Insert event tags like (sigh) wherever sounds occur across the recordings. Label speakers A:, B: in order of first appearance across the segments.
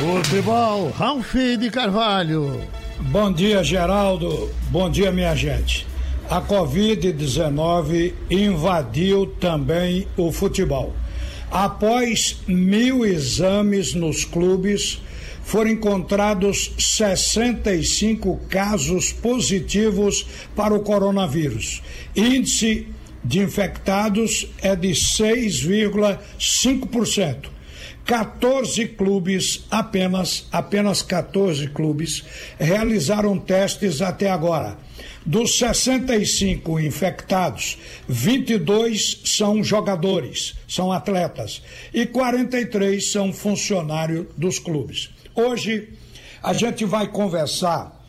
A: Futebol, Ralf de Carvalho.
B: Bom dia, Geraldo. Bom dia, minha gente. A Covid-19 invadiu também o futebol. Após mil exames nos clubes, foram encontrados 65 casos positivos para o coronavírus. Índice de infectados é de 6,5%. 14 clubes, apenas, apenas 14 clubes, realizaram testes até agora. Dos 65 infectados, 22 são jogadores, são atletas, e 43 são funcionários dos clubes. Hoje, a gente vai conversar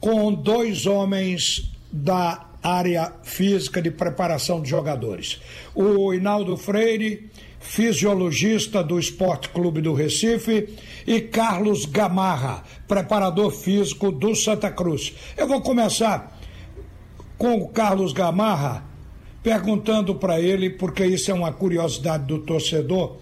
B: com dois homens da área física de preparação de jogadores. O Hinaldo Freire, fisiologista do Esporte Clube do Recife, e Carlos Gamarra, preparador físico do Santa Cruz. Eu vou começar com o Carlos Gamarra, perguntando para ele, porque isso é uma curiosidade do torcedor,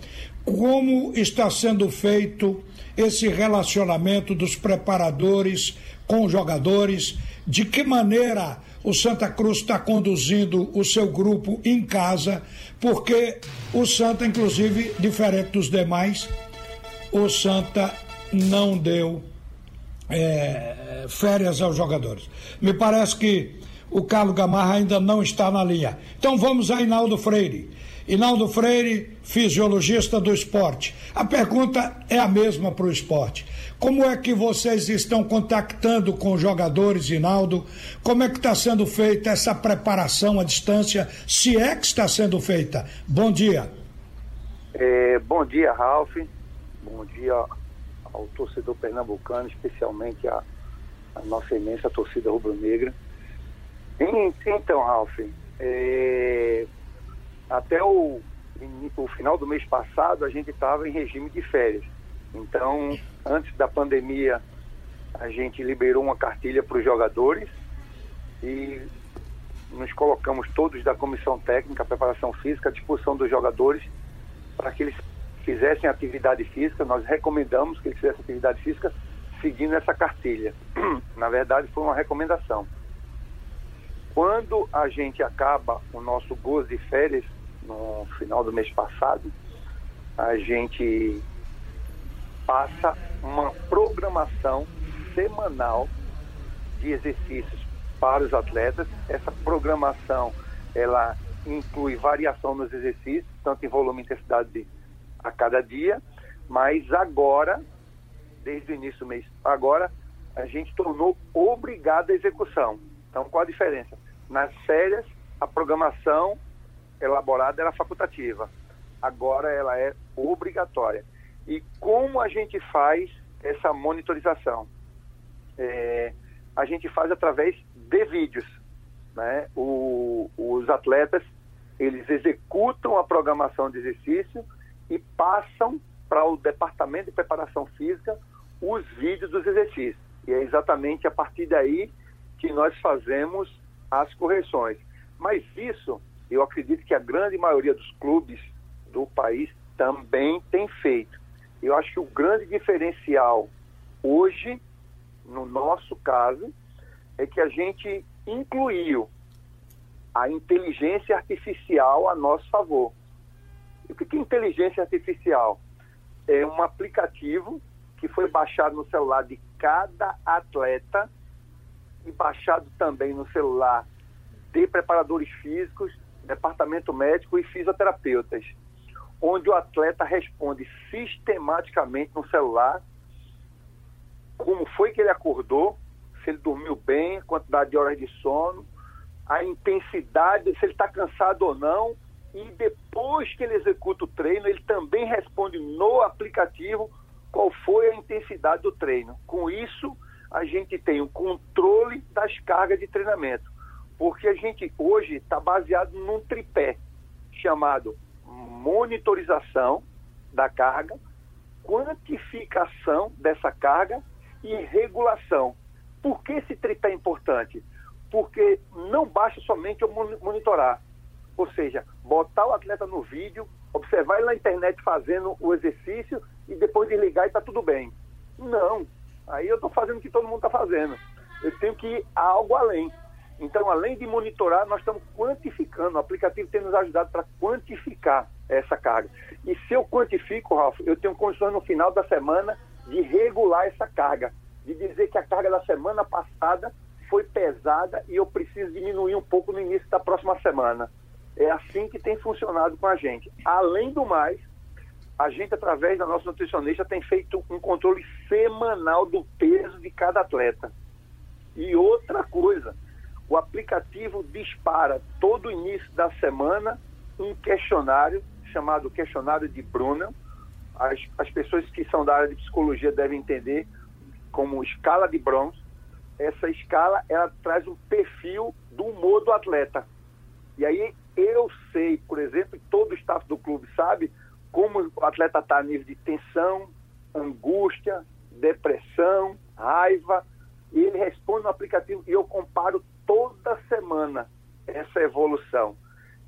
B: como está sendo feito esse relacionamento dos preparadores com os jogadores, de que maneira o Santa Cruz está conduzindo o seu grupo em casa, porque o Santa, inclusive, diferente dos demais, o Santa não deu é, férias aos jogadores. Me parece que o Carlos Gamarra ainda não está na linha. Então vamos a Inaldo Freire. Inaldo Freire, fisiologista do esporte. A pergunta é a mesma para o esporte. Como é que vocês estão contactando com os jogadores, Inaldo? Como é que está sendo feita essa preparação à distância, se é que está sendo feita? Bom dia.
C: É, bom dia, Ralf. Bom dia ao torcedor pernambucano, especialmente a, a nossa imensa torcida rubro-negra. Então, Ralf, é, até o, o final do mês passado a gente estava em regime de férias. Então, antes da pandemia, a gente liberou uma cartilha para os jogadores e nos colocamos todos da comissão técnica, preparação física, à disposição dos jogadores para que eles fizessem atividade física. Nós recomendamos que eles fizessem atividade física seguindo essa cartilha. (clears throat) Na verdade, foi uma recomendação. Quando a gente acaba o nosso gozo de férias, no final do mês passado, a gente passa uma programação semanal de exercícios para os atletas. Essa programação ela inclui variação nos exercícios, tanto em volume e intensidade de, a cada dia, mas agora, desde o início do mês, agora a gente tornou obrigada a execução. Então, qual a diferença? Nas férias, a programação elaborada era facultativa. Agora ela é obrigatória. E como a gente faz essa monitorização? É, a gente faz através de vídeos. Né? O, os atletas eles executam a programação de exercício e passam para o departamento de preparação física os vídeos dos exercícios. E é exatamente a partir daí que nós fazemos as correções. Mas isso eu acredito que a grande maioria dos clubes do país também tem feito. Eu acho que o grande diferencial hoje, no nosso caso, é que a gente incluiu a inteligência artificial a nosso favor. E o que é inteligência artificial? É um aplicativo que foi baixado no celular de cada atleta e baixado também no celular de preparadores físicos departamento médico e fisioterapeutas, onde o atleta responde sistematicamente no celular. Como foi que ele acordou, se ele dormiu bem, quantidade de horas de sono, a intensidade, se ele está cansado ou não, e depois que ele executa o treino, ele também responde no aplicativo qual foi a intensidade do treino. Com isso, a gente tem o controle das cargas de treinamento porque a gente hoje está baseado num tripé chamado monitorização da carga, quantificação dessa carga e regulação. Por que esse tripé é importante? Porque não basta somente eu monitorar, ou seja, botar o atleta no vídeo, observar ele na internet fazendo o exercício e depois desligar e está tudo bem. Não. Aí eu estou fazendo o que todo mundo está fazendo. Eu tenho que ir a algo além. Então, além de monitorar, nós estamos quantificando. O aplicativo tem nos ajudado para quantificar essa carga. E se eu quantifico, Ralf, eu tenho condições no final da semana de regular essa carga. De dizer que a carga da semana passada foi pesada e eu preciso diminuir um pouco no início da próxima semana. É assim que tem funcionado com a gente. Além do mais, a gente, através da nossa nutricionista, tem feito um controle semanal do peso de cada atleta. E outra coisa, o aplicativo dispara todo início da semana um questionário chamado questionário de Bruna. As, as pessoas que são da área de psicologia devem entender como escala de Bronze. Essa escala ela traz um perfil do humor do atleta. E aí eu sei, por exemplo, todo o staff do clube sabe como o atleta está a nível de tensão, angústia, depressão, raiva. E ele responde no aplicativo e eu comparo toda semana essa evolução.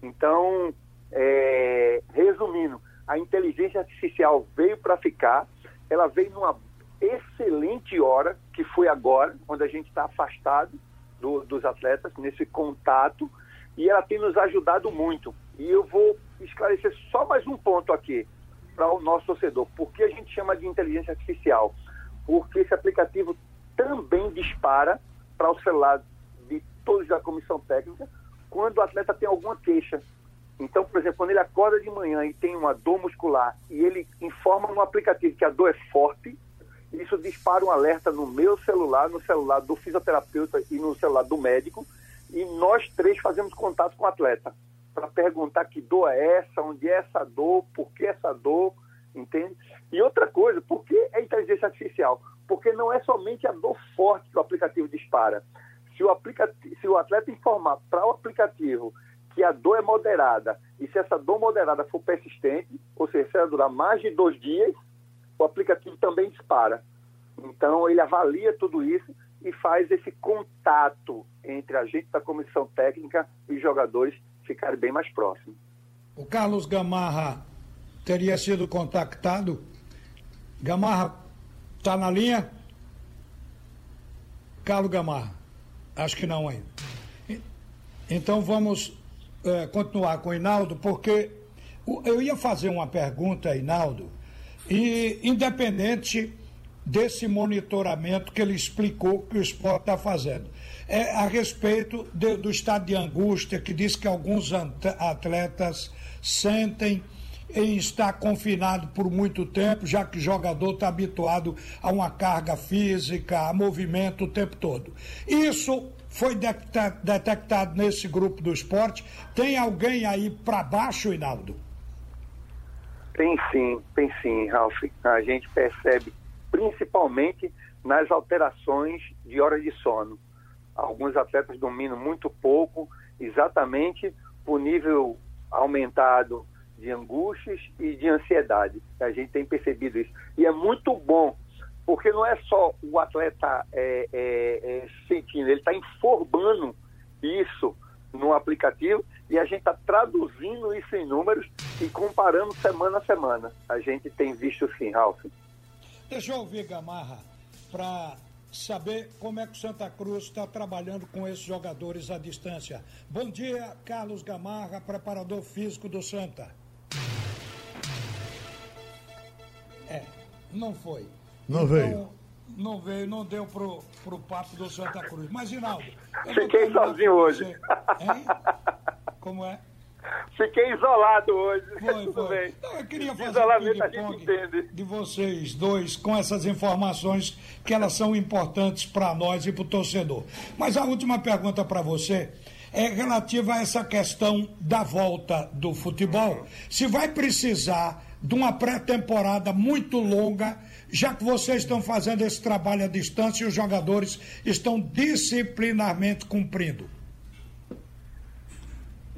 C: Então, é, resumindo, a inteligência artificial veio para ficar, ela veio numa excelente hora, que foi agora, quando a gente está afastado do, dos atletas, nesse contato, e ela tem nos ajudado muito. E eu vou esclarecer só mais um ponto aqui para o nosso torcedor. Por que a gente chama de inteligência artificial? Porque esse aplicativo também dispara para o celular de todos da comissão técnica quando o atleta tem alguma queixa. Então, por exemplo, quando ele acorda de manhã e tem uma dor muscular e ele informa no aplicativo que a dor é forte, isso dispara um alerta no meu celular, no celular do fisioterapeuta e no celular do médico, e nós três fazemos contato com o atleta para perguntar que dor é essa, onde é essa dor, por que essa dor, entende? E outra coisa, por que é inteligência artificial? Porque não é somente a dor forte que o aplicativo dispara. Se o, aplicativo, se o atleta informar para o aplicativo que a dor é moderada, e se essa dor moderada for persistente, ou seja, se ela durar mais de dois dias, o aplicativo também dispara. Então, ele avalia tudo isso e faz esse contato entre a gente da comissão técnica e jogadores ficarem bem mais próximos.
B: O Carlos Gamarra teria sido contactado? Gamarra está na linha? Carlos Gamarra, acho que não ainda. Então vamos é, continuar com o Hinaldo, porque eu ia fazer uma pergunta, Hinaldo, e independente desse monitoramento que ele explicou que o esporte está fazendo. É a respeito de, do estado de angústia, que diz que alguns atletas sentem em estar confinado por muito tempo, já que o jogador está habituado a uma carga física, a movimento o tempo todo. Isso foi detectado nesse grupo do esporte. Tem alguém aí para baixo, Hinaldo?
C: Tem sim, tem sim, Ralf. A gente percebe principalmente nas alterações de hora de sono. Alguns atletas dominam muito pouco, exatamente por nível aumentado de angústias e de ansiedade. A gente tem percebido isso. E é muito bom, porque não é só o atleta é, é, é, sentindo, ele está informando isso no aplicativo e a gente está traduzindo isso em números e comparando semana a semana. A gente tem visto sim, Ralf.
B: Deixa eu ouvir Gamarra para saber como é que o Santa Cruz está trabalhando com esses jogadores à distância. Bom dia, Carlos Gamarra, preparador físico do Santa. É, não foi.
A: Não então, veio.
B: Não veio, não deu pro, pro papo do Santa Cruz. Mas, Rinaldo.
C: Fiquei sozinho hoje.
B: Hein? Como é?
C: Fiquei isolado hoje.
B: Foi, foi. Então, eu queria fazer Isolamento um a gente entende. de vocês dois com essas informações que elas são importantes para nós e para o torcedor. Mas a última pergunta para você é relativa a essa questão da volta do futebol. Se vai precisar de uma pré-temporada muito longa, já que vocês estão fazendo esse trabalho à distância e os jogadores estão disciplinarmente cumprindo?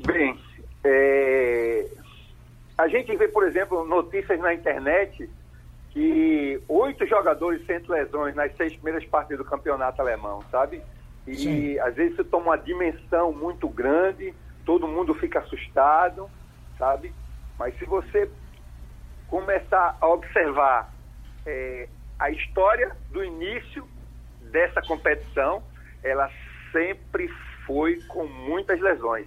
C: Bem, é... a gente vê, por exemplo, notícias na internet que oito jogadores sentem lesões nas seis primeiras partidas do campeonato alemão, sabe? E Sim. às vezes isso toma uma dimensão muito grande, todo mundo fica assustado, sabe? Mas se você começar a observar é, a história do início dessa competição, ela sempre foi com muitas lesões,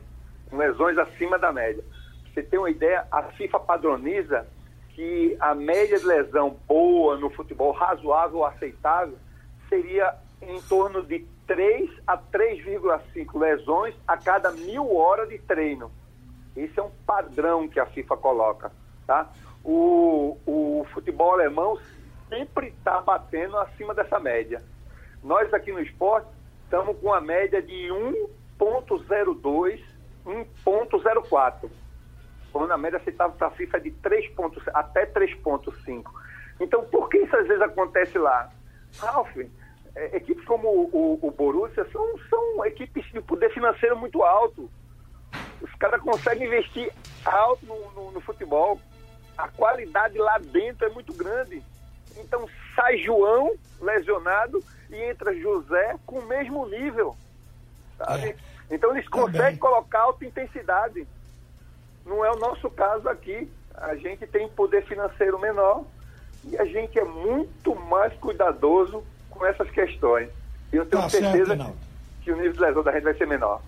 C: com lesões acima da média. Pra você ter uma ideia, a FIFA padroniza que a média de lesão boa no futebol, razoável, aceitável, seria em torno de 3 a 3,5 lesões a cada mil horas de treino. Esse é um padrão que a FIFA coloca. Tá? O, o futebol alemão sempre está batendo acima dessa média. Nós aqui no esporte estamos com a média de 1,02, 1,04. Quando a média aceitável para a FIFA é de 3 pontos, até 3,5. Então, por que isso às vezes acontece lá? Ralf, é, equipes como o, o, o Borussia são, são equipes de poder financeiro muito alto. Os caras conseguem investir alto no, no, no, futebol. A qualidade lá dentro é muito grande. Então sai João lesionado e entra José com o mesmo nível. Sabe? É. Então eles conseguem Também. colocar alta intensidade. Não é o nosso caso aqui. A gente tem poder financeiro menor e a gente é muito mais cuidadoso com essas questões. E eu tenho tá certeza certo, que o nível de lesão da gente vai ser menor.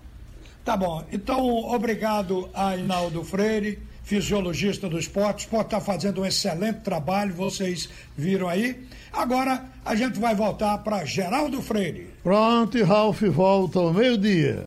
B: Tá bom. Então, obrigado a Inaldo Freire, fisiologista do esporte. O esporte está fazendo um excelente trabalho, vocês viram aí. Agora a gente vai voltar para Geraldo Freire.
A: Pronto, e Ralf volta ao meio-dia.